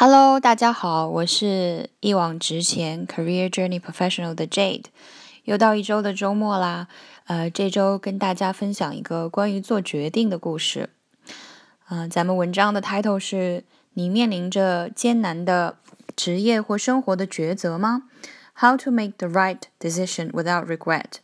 Hello，大家好，我是一往直前 Career Journey Professional 的 Jade，又到一周的周末啦。呃，这周跟大家分享一个关于做决定的故事。嗯，咱们文章的 title 是你面临着艰难的职业或生活的抉择吗？How to make the right decision without regret？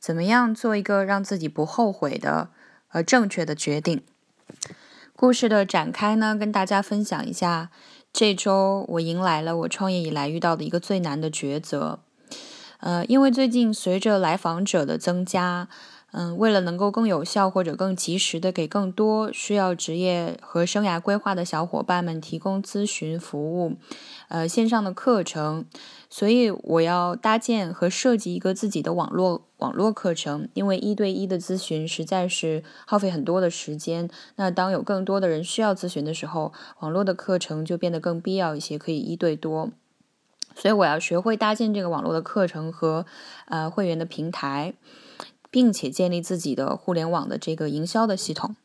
怎么样做一个让自己不后悔的呃正确的决定？故事的展开呢，跟大家分享一下。这周我迎来了我创业以来遇到的一个最难的抉择，呃，因为最近随着来访者的增加。嗯，为了能够更有效或者更及时的给更多需要职业和生涯规划的小伙伴们提供咨询服务，呃，线上的课程，所以我要搭建和设计一个自己的网络网络课程。因为一对一的咨询实在是耗费很多的时间，那当有更多的人需要咨询的时候，网络的课程就变得更必要一些，可以一对多。所以我要学会搭建这个网络的课程和呃会员的平台。并且建立自己的互联网的这个营销的系统，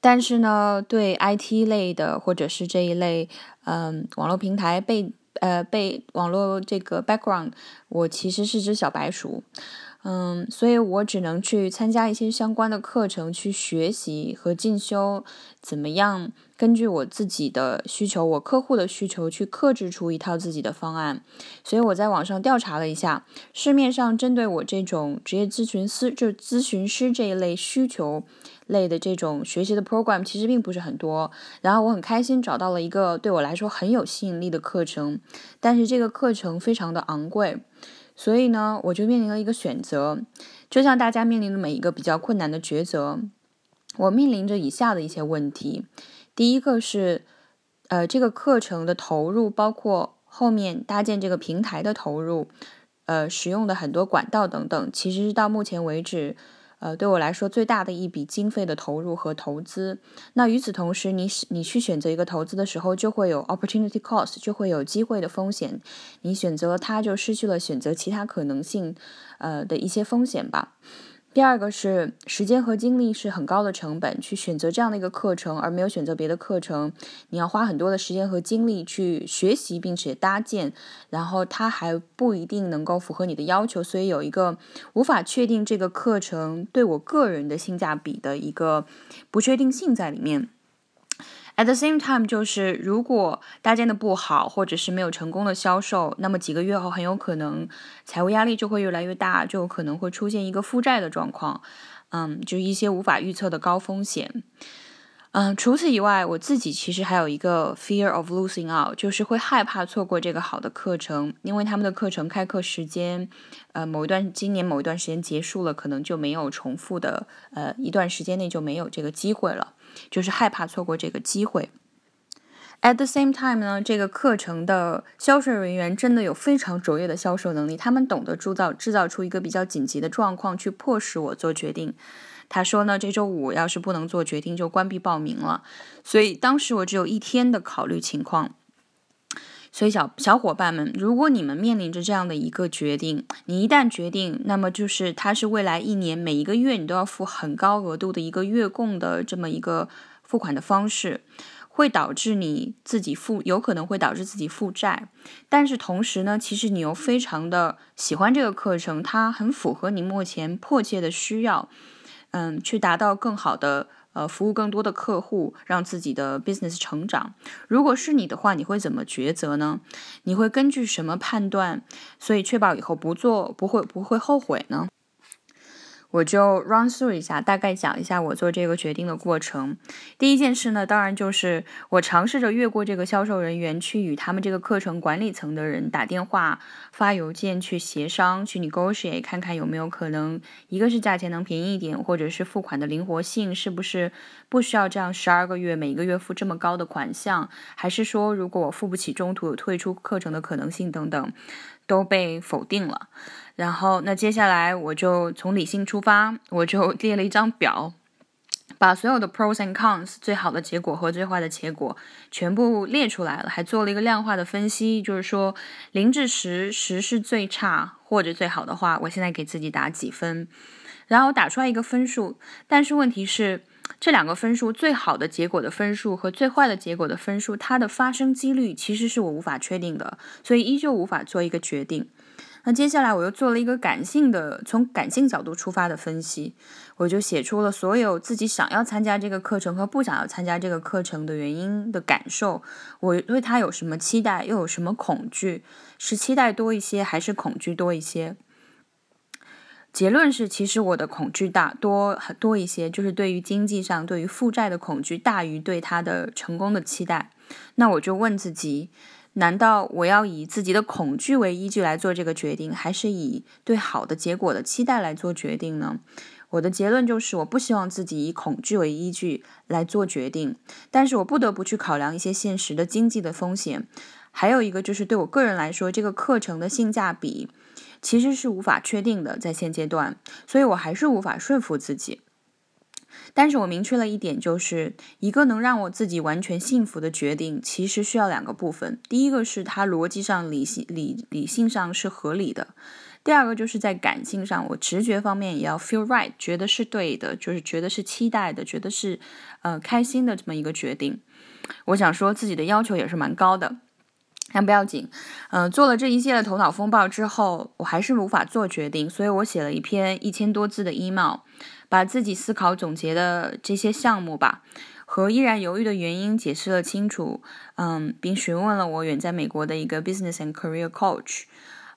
但是呢，对 IT 类的或者是这一类，嗯，网络平台被呃被网络这个 background，我其实是只小白鼠。嗯，所以我只能去参加一些相关的课程，去学习和进修，怎么样根据我自己的需求，我客户的需求去克制出一套自己的方案。所以我在网上调查了一下，市面上针对我这种职业咨询师，就咨询师这一类需求类的这种学习的 program，其实并不是很多。然后我很开心找到了一个对我来说很有吸引力的课程，但是这个课程非常的昂贵。所以呢，我就面临了一个选择，就像大家面临的每一个比较困难的抉择，我面临着以下的一些问题。第一个是，呃，这个课程的投入，包括后面搭建这个平台的投入，呃，使用的很多管道等等，其实是到目前为止。呃，对我来说最大的一笔经费的投入和投资。那与此同时，你你去选择一个投资的时候，就会有 opportunity cost，就会有机会的风险。你选择它，就失去了选择其他可能性，呃的一些风险吧。第二个是时间和精力是很高的成本，去选择这样的一个课程，而没有选择别的课程，你要花很多的时间和精力去学习并且搭建，然后它还不一定能够符合你的要求，所以有一个无法确定这个课程对我个人的性价比的一个不确定性在里面。At the same time，就是如果搭建的不好，或者是没有成功的销售，那么几个月后很有可能财务压力就会越来越大，就有可能会出现一个负债的状况。嗯，就一些无法预测的高风险。嗯，除此以外，我自己其实还有一个 fear of losing out，就是会害怕错过这个好的课程，因为他们的课程开课时间，呃，某一段今年某一段时间结束了，可能就没有重复的，呃，一段时间内就没有这个机会了。就是害怕错过这个机会。At the same time 呢，这个课程的销售人员真的有非常卓越的销售能力，他们懂得铸造制造出一个比较紧急的状况，去迫使我做决定。他说呢，这周五要是不能做决定，就关闭报名了。所以当时我只有一天的考虑情况。所以小小伙伴们，如果你们面临着这样的一个决定，你一旦决定，那么就是它是未来一年每一个月你都要付很高额度的一个月供的这么一个付款的方式，会导致你自己负，有可能会导致自己负债。但是同时呢，其实你又非常的喜欢这个课程，它很符合你目前迫切的需要，嗯，去达到更好的。呃，服务更多的客户，让自己的 business 成长。如果是你的话，你会怎么抉择呢？你会根据什么判断？所以确保以后不做，不会不会后悔呢？我就 run through 一下，大概讲一下我做这个决定的过程。第一件事呢，当然就是我尝试着越过这个销售人员，去与他们这个课程管理层的人打电话、发邮件去协商，去 negotiate，看看有没有可能，一个是价钱能便宜一点，或者是付款的灵活性是不是不需要这样十二个月每个月付这么高的款项，还是说如果我付不起，中途有退出课程的可能性等等。都被否定了，然后那接下来我就从理性出发，我就列了一张表，把所有的 pros and cons 最好的结果和最坏的结果全部列出来了，还做了一个量化的分析，就是说零至十，十是最差或者最好的话，我现在给自己打几分，然后打出来一个分数，但是问题是。这两个分数最好的结果的分数和最坏的结果的分数，它的发生几率其实是我无法确定的，所以依旧无法做一个决定。那接下来我又做了一个感性的，从感性角度出发的分析，我就写出了所有自己想要参加这个课程和不想要参加这个课程的原因的感受，我对它有什么期待，又有什么恐惧，是期待多一些还是恐惧多一些？结论是，其实我的恐惧大多很多一些，就是对于经济上、对于负债的恐惧大于对他的成功的期待。那我就问自己。难道我要以自己的恐惧为依据来做这个决定，还是以对好的结果的期待来做决定呢？我的结论就是，我不希望自己以恐惧为依据来做决定，但是我不得不去考量一些现实的经济的风险，还有一个就是对我个人来说，这个课程的性价比其实是无法确定的，在现阶段，所以我还是无法说服自己。但是我明确了一点，就是一个能让我自己完全幸福的决定，其实需要两个部分。第一个是它逻辑上、理性、理理性上是合理的；第二个就是在感性上，我直觉方面也要 feel right，觉得是对的，就是觉得是期待的，觉得是呃开心的这么一个决定。我想说自己的要求也是蛮高的，但不要紧。嗯，做了这一系列头脑风暴之后，我还是无法做决定，所以我写了一篇一千多字的 email。把自己思考总结的这些项目吧，和依然犹豫的原因解释了清楚，嗯，并询问了我远在美国的一个 business and career coach，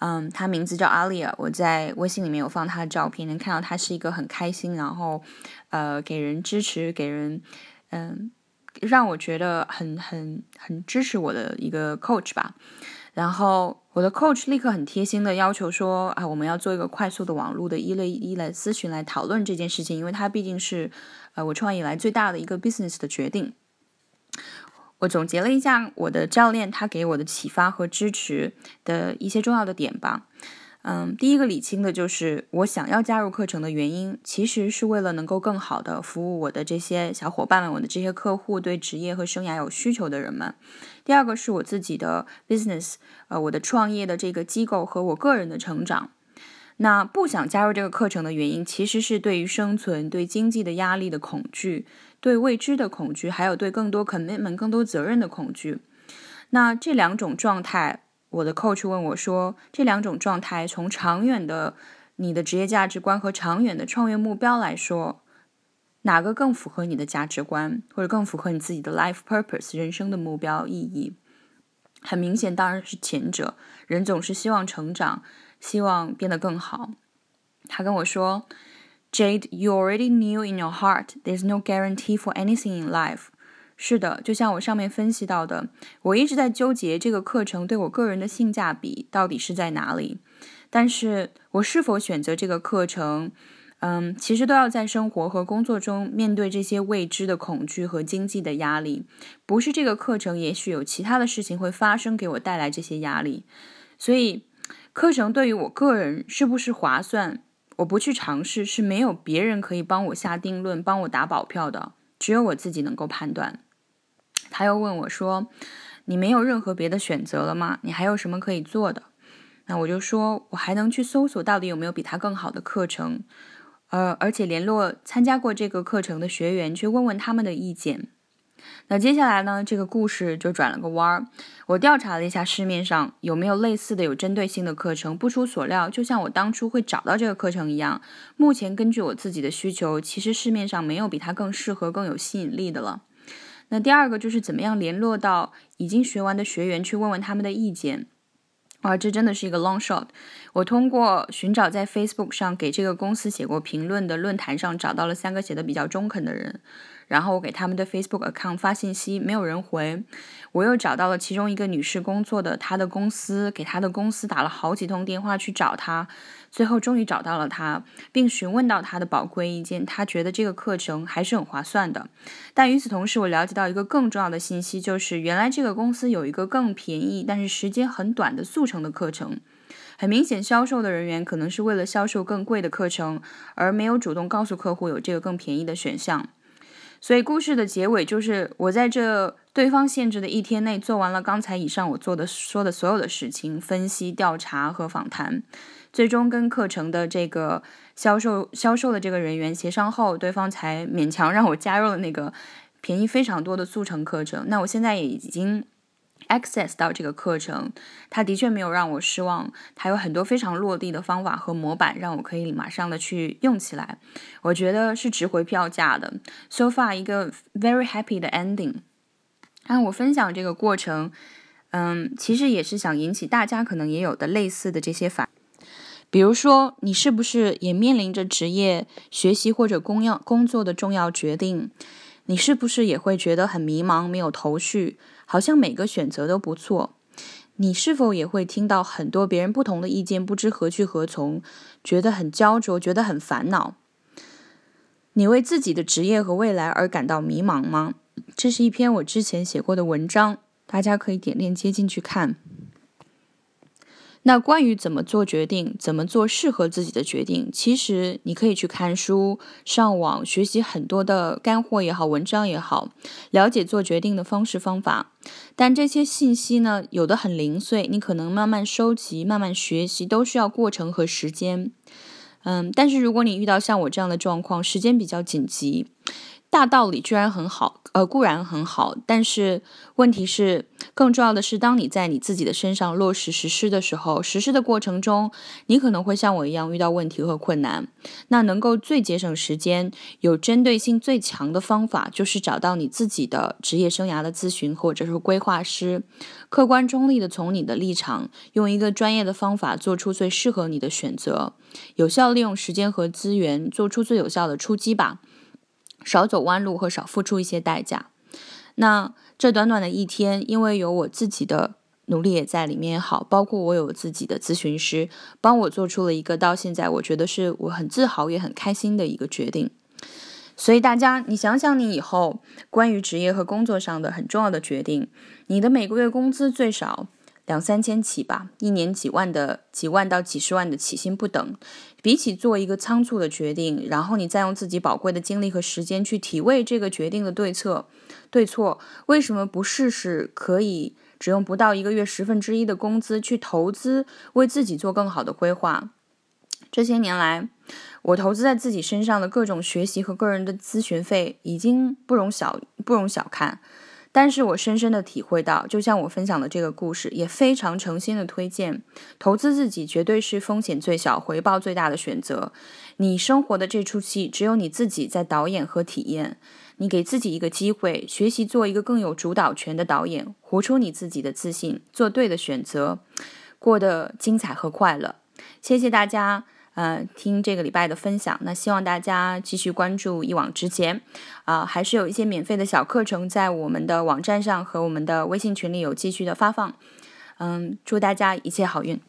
嗯，他名字叫 Alia，我在微信里面有放他的照片，能看到他是一个很开心，然后呃给人支持，给人嗯让我觉得很很很支持我的一个 coach 吧。然后我的 coach 立刻很贴心的要求说啊，我们要做一个快速的网络的一类一来咨询来讨论这件事情，因为它毕竟是呃我创业以来最大的一个 business 的决定。我总结了一下我的教练他给我的启发和支持的一些重要的点吧。嗯，第一个理清的就是我想要加入课程的原因，其实是为了能够更好的服务我的这些小伙伴们，我的这些客户，对职业和生涯有需求的人们。第二个是我自己的 business，呃，我的创业的这个机构和我个人的成长。那不想加入这个课程的原因，其实是对于生存、对经济的压力的恐惧，对未知的恐惧，还有对更多 commitment、更多责任的恐惧。那这两种状态。我的 coach 问我说：“这两种状态，从长远的你的职业价值观和长远的创业目标来说，哪个更符合你的价值观，或者更符合你自己的 life purpose 人生的目标意义？很明显，当然是前者。人总是希望成长，希望变得更好。”他跟我说：“Jade, you already knew in your heart there's no guarantee for anything in life.” 是的，就像我上面分析到的，我一直在纠结这个课程对我个人的性价比到底是在哪里。但是我是否选择这个课程，嗯，其实都要在生活和工作中面对这些未知的恐惧和经济的压力。不是这个课程，也许有其他的事情会发生，给我带来这些压力。所以，课程对于我个人是不是划算，我不去尝试是没有别人可以帮我下定论、帮我打保票的，只有我自己能够判断。他又问我说：“你没有任何别的选择了吗？你还有什么可以做的？”那我就说：“我还能去搜索到底有没有比他更好的课程，呃，而且联络参加过这个课程的学员，去问问他们的意见。”那接下来呢，这个故事就转了个弯儿。我调查了一下市面上有没有类似的有针对性的课程，不出所料，就像我当初会找到这个课程一样，目前根据我自己的需求，其实市面上没有比它更适合、更有吸引力的了。那第二个就是怎么样联络到已经学完的学员去问问他们的意见，哇，这真的是一个 long shot。我通过寻找在 Facebook 上给这个公司写过评论的论坛上找到了三个写的比较中肯的人。然后我给他们的 Facebook account 发信息，没有人回。我又找到了其中一个女士工作的她的公司，给她的公司打了好几通电话去找她，最后终于找到了她，并询问到她的宝贵意见。她觉得这个课程还是很划算的。但与此同时，我了解到一个更重要的信息，就是原来这个公司有一个更便宜但是时间很短的速成的课程。很明显，销售的人员可能是为了销售更贵的课程，而没有主动告诉客户有这个更便宜的选项。所以故事的结尾就是，我在这对方限制的一天内做完了刚才以上我做的说的所有的事情，分析、调查和访谈，最终跟课程的这个销售销售的这个人员协商后，对方才勉强让我加入了那个便宜非常多的速成课程。那我现在也已经 access 到这个课程，它的确没有让我失望，它有很多非常落地的方法和模板，让我可以马上的去用起来。我觉得是值回票价的。So far 一个 very happy 的 ending。那我分享这个过程，嗯，其实也是想引起大家可能也有的类似的这些反。比如说，你是不是也面临着职业、学习或者工要工作的重要决定？你是不是也会觉得很迷茫、没有头绪，好像每个选择都不错？你是否也会听到很多别人不同的意见，不知何去何从，觉得很焦灼，觉得很烦恼？你为自己的职业和未来而感到迷茫吗？这是一篇我之前写过的文章，大家可以点链接进去看。那关于怎么做决定，怎么做适合自己的决定，其实你可以去看书、上网学习很多的干货也好，文章也好，了解做决定的方式方法。但这些信息呢，有的很零碎，你可能慢慢收集、慢慢学习，都需要过程和时间。嗯，但是如果你遇到像我这样的状况，时间比较紧急。大道理居然很好，呃，固然很好，但是问题是，更重要的是，当你在你自己的身上落实实施的时候，实施的过程中，你可能会像我一样遇到问题和困难。那能够最节省时间、有针对性最强的方法，就是找到你自己的职业生涯的咨询或者是规划师，客观中立的从你的立场，用一个专业的方法做出最适合你的选择，有效利用时间和资源，做出最有效的出击吧。少走弯路和少付出一些代价。那这短短的一天，因为有我自己的努力也在里面，好，包括我有自己的咨询师帮我做出了一个到现在我觉得是我很自豪也很开心的一个决定。所以大家，你想想你以后关于职业和工作上的很重要的决定，你的每个月工资最少。两三千起吧，一年几万的几万到几十万的起薪不等，比起做一个仓促的决定，然后你再用自己宝贵的精力和时间去体味这个决定的对策、对错，为什么不试试可以只用不到一个月十分之一的工资去投资，为自己做更好的规划？这些年来，我投资在自己身上的各种学习和个人的咨询费，已经不容小不容小看。但是我深深的体会到，就像我分享的这个故事，也非常诚心的推荐，投资自己绝对是风险最小、回报最大的选择。你生活的这出戏，只有你自己在导演和体验。你给自己一个机会，学习做一个更有主导权的导演，活出你自己的自信，做对的选择，过得精彩和快乐。谢谢大家。呃，听这个礼拜的分享，那希望大家继续关注一往直前，啊，还是有一些免费的小课程在我们的网站上和我们的微信群里有继续的发放，嗯，祝大家一切好运。